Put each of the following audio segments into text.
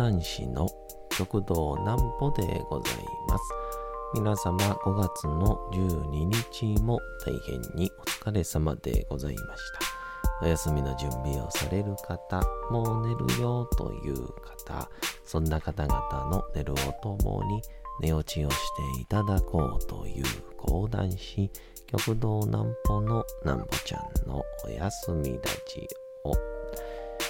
講談師の極道南歩でございます。皆様5月の12日も大変にお疲れ様でございました。お休みの準備をされる方、もう寝るよという方、そんな方々の寝るをともに寝落ちをしていただこうという講談師、極道南歩の南歩ちゃんのお休みラジオ。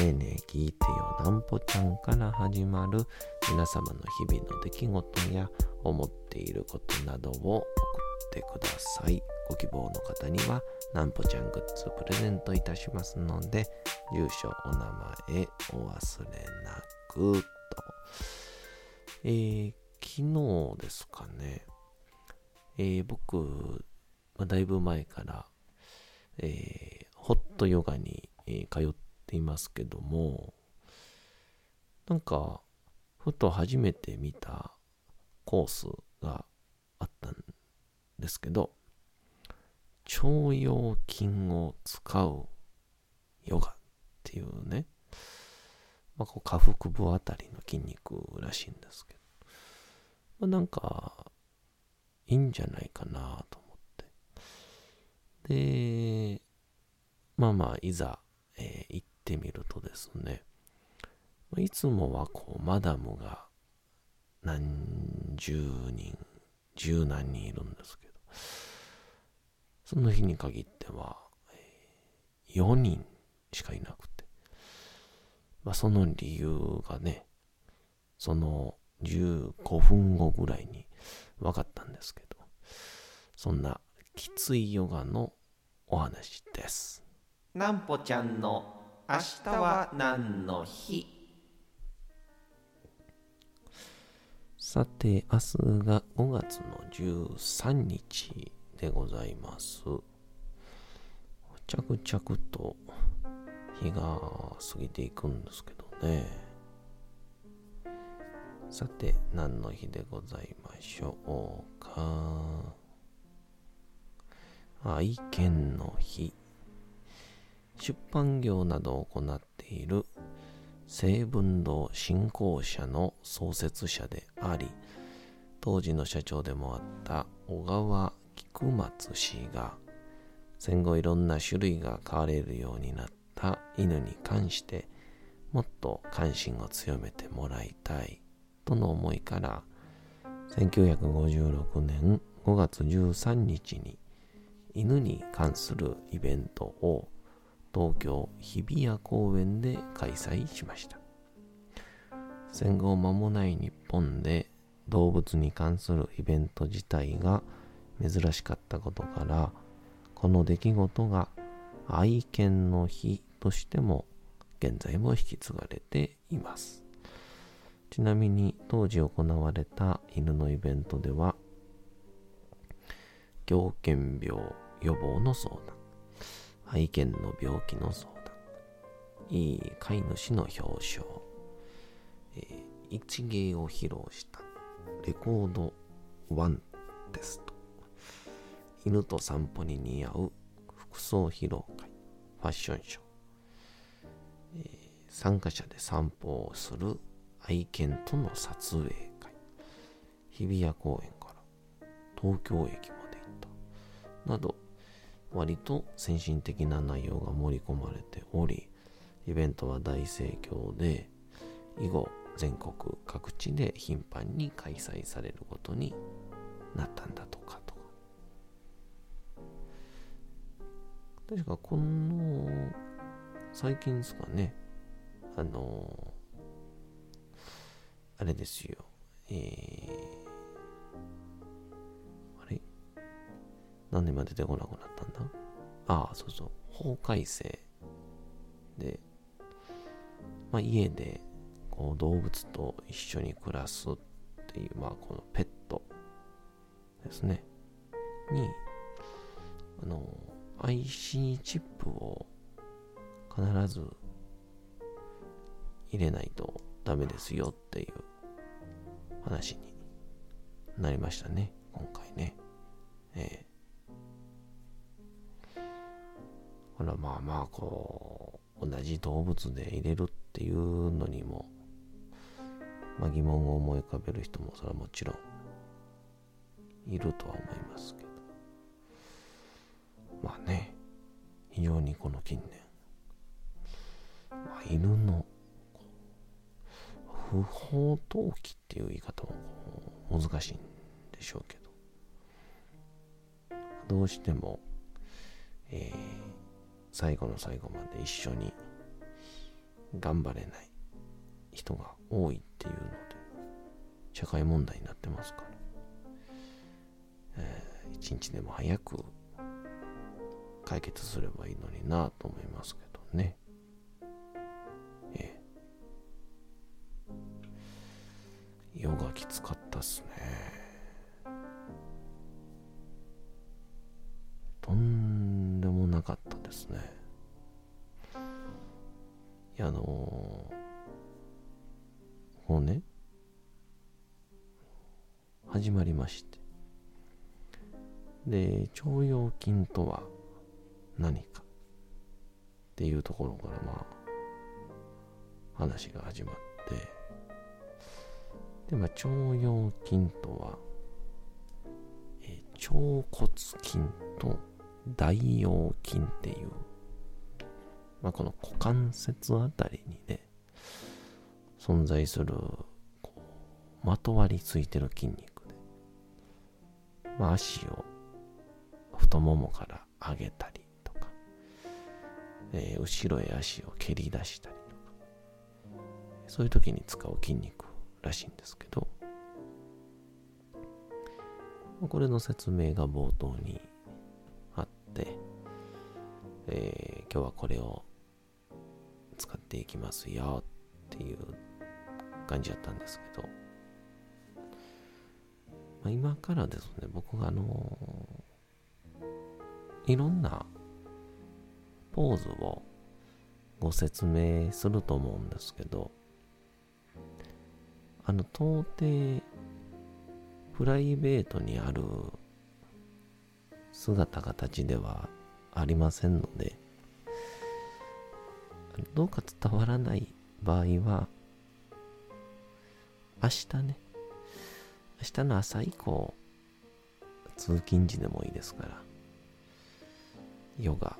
ねえねえ聞いてよなんぽちゃんから始まる皆様の日々の出来事や思っていることなどを送ってください。ご希望の方にはなんぽちゃんグッズプレゼントいたしますので、住所、お名前お忘れなくと。えー、昨日ですかね、えー、僕、まあ、だいぶ前から、えー、ホットヨガに、え、通っていますけども、なんか、ふと初めて見たコースがあったんですけど、腸腰筋を使うヨガっていうね、まあ、こう下腹部あたりの筋肉らしいんですけど、まあ、なんか、いいんじゃないかなと思って。で、まあまあ、いざ、えー行ってみるとですね、いつもはこう、マダムが何十人、十何人いるんですけど、その日に限っては、4人しかいなくて、まあ、その理由がね、その15分後ぐらいに分かったんですけど、そんなきついヨガのお話です。なんぽちゃんの明日は何の日？さて、明日が5月の13日でございます。着々と日が過ぎていくんですけどね。さて、何の日でございましょうか。愛犬の日。出版業などを行っている成文堂振興社の創設者であり、当時の社長でもあった小川菊松氏が、戦後いろんな種類が飼われるようになった犬に関して、もっと関心を強めてもらいたいとの思いから、1956年5月13日に犬に関するイベントを東京日比谷公園で開催しました。戦後間もない日本で動物に関するイベント自体が珍しかったことからこの出来事が愛犬の日としても現在も引き継がれています。ちなみに当時行われた犬のイベントでは狂犬病予防の相談。愛犬の病気の相談、いい飼い主の表彰、えー一芸を披露したレコードワンテスト、犬と散歩に似合う服装披露会、ファッションショー、えー参加者で散歩をする愛犬との撮影会、日比谷公園から東京駅まで行った、など、割と先進的な内容が盛り込まれており、イベントは大盛況で、以後全国各地で頻繁に開催されることになったんだとかとか。確かこの、最近ですかね、あの、あれですよ、えー、何で今出てこなくなったんだ？ああ、そうそう。法改正で、まあ、家で、こう動物と一緒に暮らすっていう、まあ、このペットですね、に、あの、IC チップを必ず入れないとダメですよっていう話になりましたね、今回ね。ええほら、まあまあ、こう、同じ動物で入れるっていうのにも、まあ疑問を思い浮かべる人もそれはもちろんいるとは思いますけど。まあね、非常にこの近年、まあ、犬の不法投棄っていう言い方も難しいんでしょうけど、どうしても、えー、最後の最後まで一緒に頑張れない人が多いっていうので、社会問題になってますから、えー、一日でも早く解決すればいいのになと思いますけどね。ええ。ヨガきつかったっすね。とんでもなかったですね。いや、あのー、もうね、始まりまして。で、腸腰筋とは何かっていうところからまあ話が始まってでまあ腸腰筋とは、えー、腸骨筋と大腰筋っていうまあこの股関節あたりにね存在するこうまとわりついてる筋肉でまあ足を太ももから上げたりとかえー、後ろへ足を蹴り出したりとか、そういう時に使う筋肉らしいんですけど、これの説明が冒頭にあって、えー、今日はこれを使っていきますよっていう感じだったんですけど、まあ、今からですね、僕があのー、いろんなポーズをご説明すると思うんですけど、あの、到底、プライベートにある姿形ではありませんので、どうか伝わらない場合は、明日ね、明日の朝以降、通勤時でもいいですから、ヨガ、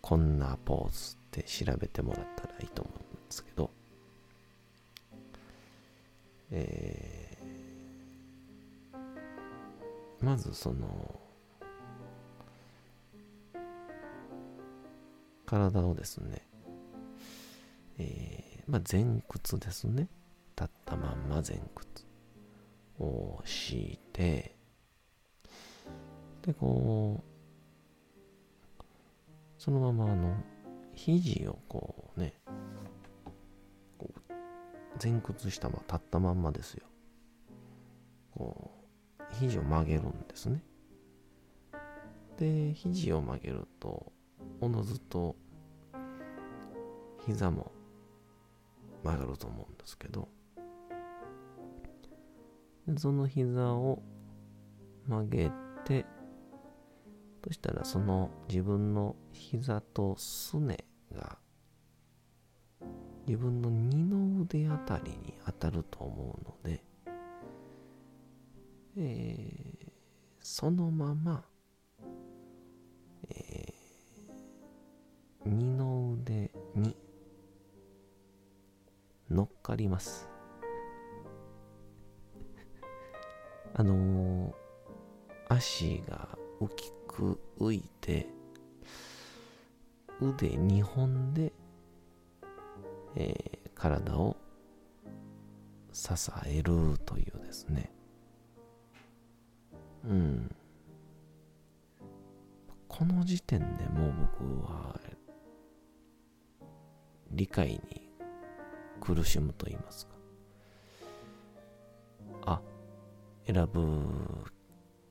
こんなポーズって調べてもらったらいいと思うんですけど、えー、まずその、体をですね、えー、まあ前屈ですね。立ったまんま前屈を敷いて、で、こう、そのままあの、肘をこうね、前屈したまま立ったまんまですよ。こう、肘を曲げるんですね。で、肘を曲げると、おのずと膝も曲がると思うんですけど、その膝を曲げて、そしたらその自分の膝とすねが自分の二の腕あたりに当たると思うので、えー、そのまま、えー、二の腕に乗っかります。あのー、足が大きく浮いて、腕2本で、えー、体を支えるというですね。うん。この時点でもう僕は理解に苦しむと言いますか。あ、選ぶ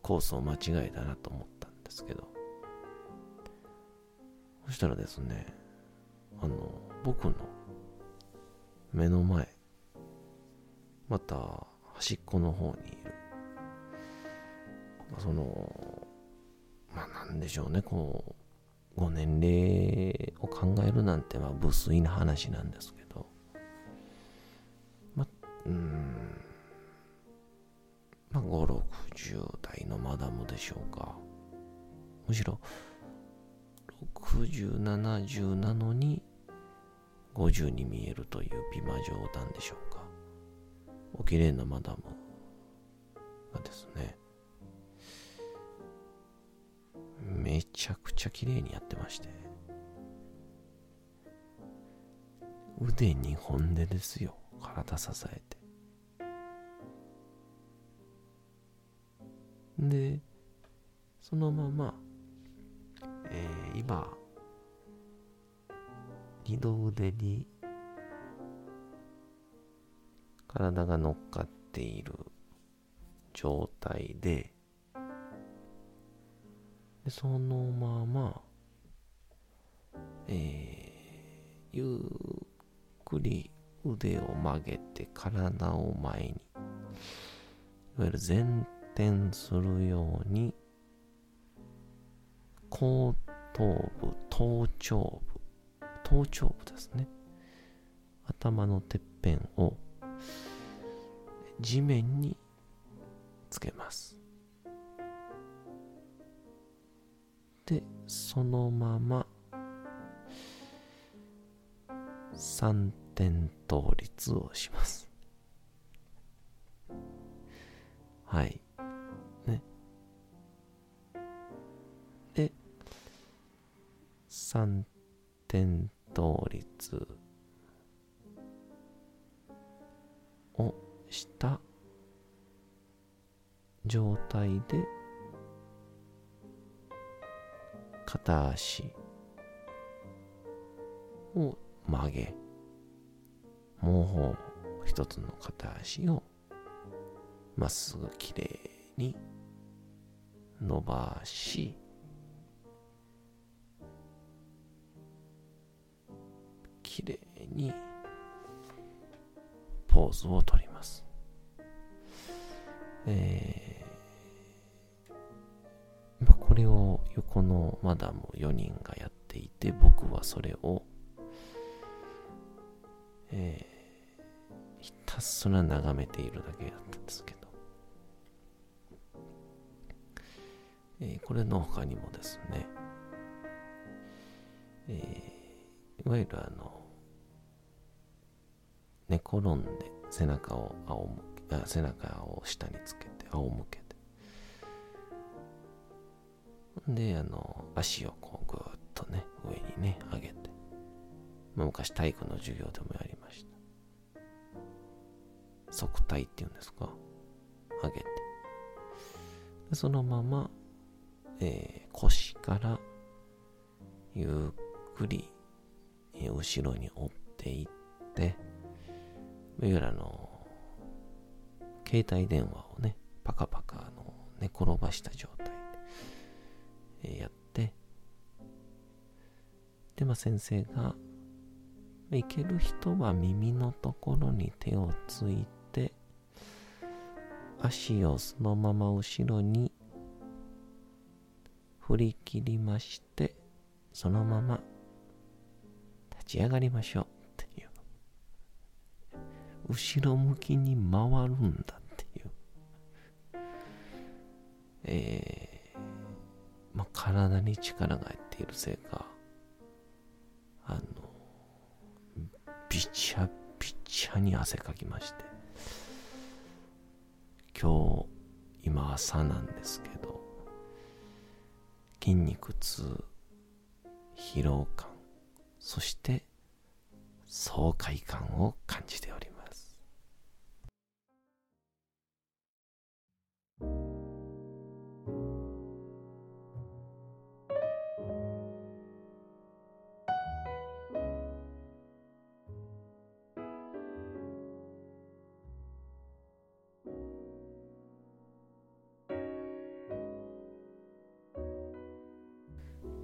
コースを間違えたなと思ったんですけど、そしたらですね、あの、僕の目の前、また端っこの方に、その、まあなんでしょうね、こう、ご年齢を考えるなんてまあ無粋な話なんですけど、まあ、うん、まあ5、60代のマダムでしょうか。むしろ、60、70なのに50に見えるという美魔状態でしょうか。お綺麗なマダムがですね、めちゃくちゃ綺麗にやってまして。腕2本でですよ。体支えて。で、そのまま、えー、今、二の腕に体が乗っかっている状態で、でそのまま、えー、ゆっくり腕を曲げて体を前に、いわゆる前転するように、後頭部、頭頂部、頭頂部ですね。頭のてっぺんを地面につけます。で、そのまま三点倒立をします。はい。ね。で、三点倒立をした状態で片足。を曲げ、もう一つの片足を。まっすぐきれいに。伸ばし、きれいに。ポーズをとります。えーこれを横のマダム4人がやっていて、僕はそれを、えー、ひたすら眺めているだけだったんですけど、えー、これの他にもですね、えー、いわゆるあの、寝転んで背中を仰向け、背中を下につけて仰向けで、あの、足をこうぐーっとね、上にね、上げて。まあ、昔体育の授業でもやりました。側体っていうんですか？上げて。でそのまま、えー、腰からゆっくり、えー、後ろに折っていって、いわゆるあの、携帯電話をね、パカパカの寝転ばした状態やって、で、まあ先生が、いける人は耳のところに手をついて、足をそのまま後ろに振り切りまして、そのまま立ち上がりましょうっていう。後ろ向きに回るんだっていう。えー、体に力が入っているせいか、あの、びちゃびちゃに汗かきまして、今日、今朝なんですけど、筋肉痛、疲労感、そして爽快感を感じております。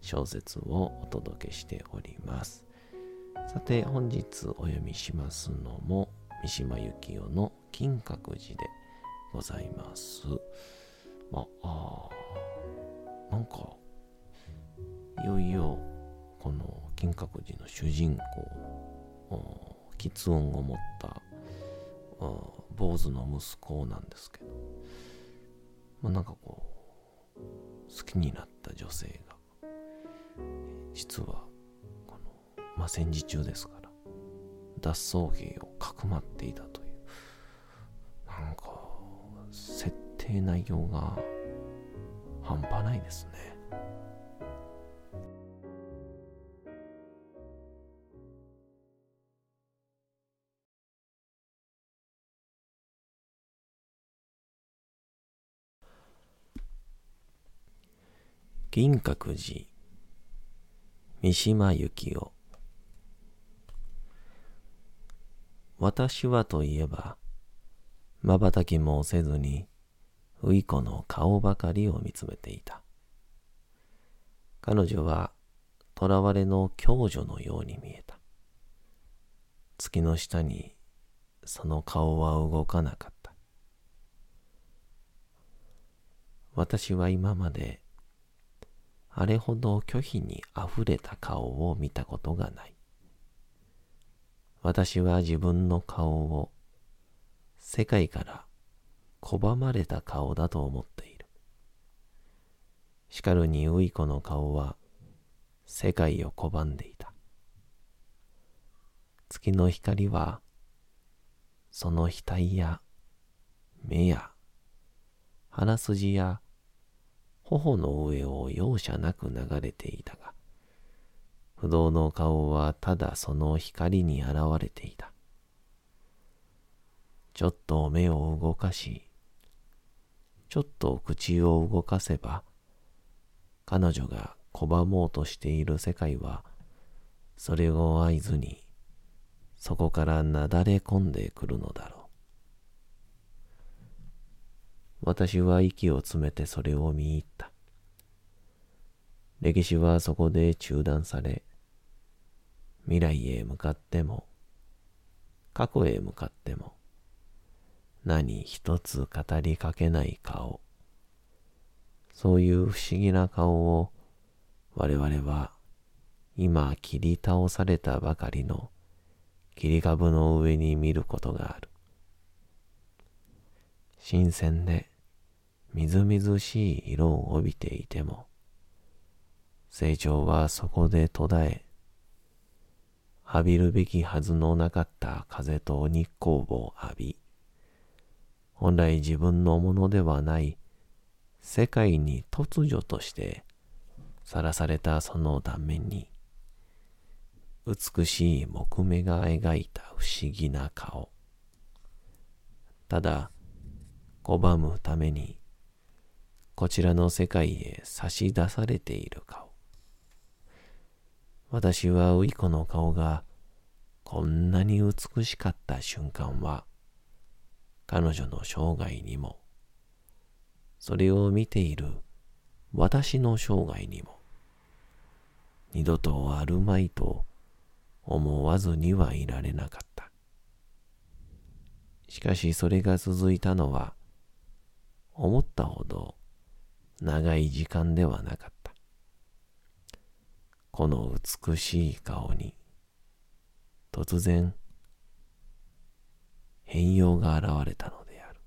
小説をお届けしております。さて本日お読みしますのも三島由紀夫の金閣寺でございます。まああなんかいよいよこの金閣寺の主人公喫音を持った坊主の息子なんですけど、まあ、なんかこう好きになった女性が実はこの、まあ、戦時中ですから脱走兵をかくまっていたというなんか設定内容が半端ないですね。銀閣寺三島由紀夫。私はといえば瞬きもせずにウイコの顔ばかりを見つめていた。彼女は囚われの共女のように見えた。月の下にその顔は動かなかった。私は今まであれほど拒否にあふれた顔を見たことがない。私は自分の顔を世界から拒まれた顔だと思っている。しかるにウイコの顔は世界を拒んでいた。月の光はその額や目や鼻筋や頬の上を容赦なく流れていたが、不動の顔はただその光に現れていた。ちょっと目を動かし、ちょっと口を動かせば、彼女が拒もうとしている世界は、それを合図に、そこからなだれ込んでくるのだろう。私は息を詰めてそれを見入った。歴史はそこで中断され、未来へ向かっても、過去へ向かっても、何一つ語りかけない顔。そういう不思議な顔を我々は今切り倒されたばかりの切り株の上に見ることがある。新鮮でみずみずしい色を帯びていても、成長はそこで途絶え、浴びるべきはずのなかった風と日光を浴び、本来自分のものではない世界に突如としてさらされたその断面に、美しい木目が描いた不思議な顔。ただ、拒むためにこちらの世界へ差し出されている顔。私はウイコの顔がこんなに美しかった瞬間は彼女の生涯にもそれを見ている私の生涯にも二度とあるまいと思わずにはいられなかった。しかしそれが続いたのは思ったほど長い時間ではなかった。この美しい顔に突然変容が現れたのである。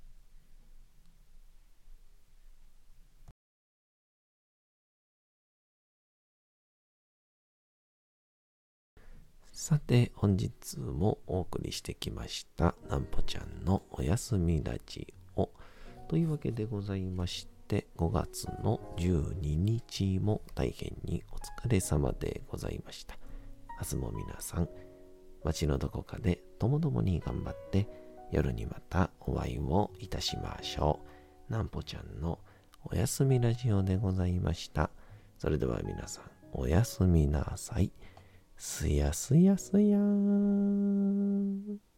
さて本日もお送りしてきましたなんぽちゃんのおやすみラジオというわけでございまして5月の12日も大変にお疲れ様でございました。明日も皆さん、街のどこかでともどもに頑張って夜にまたお会いをいたしましょう。なんぽちゃんのおやすみラジオでございました。それでは皆さん、おやすみなさい。すやすやすやーん。